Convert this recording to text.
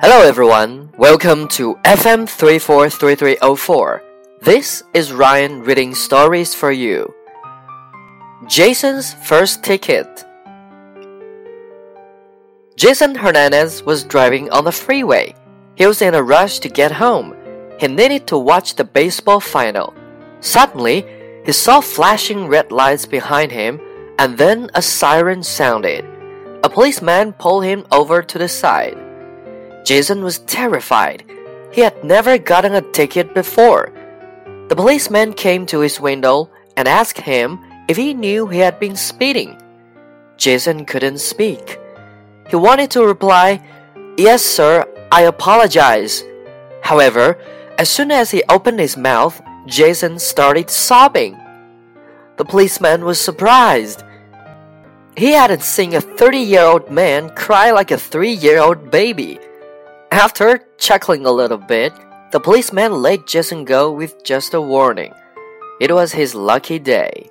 Hello everyone, welcome to FM 343304. This is Ryan reading stories for you. Jason's first ticket. Jason Hernandez was driving on the freeway. He was in a rush to get home. He needed to watch the baseball final. Suddenly, he saw flashing red lights behind him, and then a siren sounded. A policeman pulled him over to the side. Jason was terrified. He had never gotten a ticket before. The policeman came to his window and asked him if he knew he had been speeding. Jason couldn't speak. He wanted to reply, Yes, sir, I apologize. However, as soon as he opened his mouth, Jason started sobbing. The policeman was surprised. He hadn't seen a 30 year old man cry like a 3 year old baby. After chuckling a little bit, the policeman let Jason go with just a warning. It was his lucky day.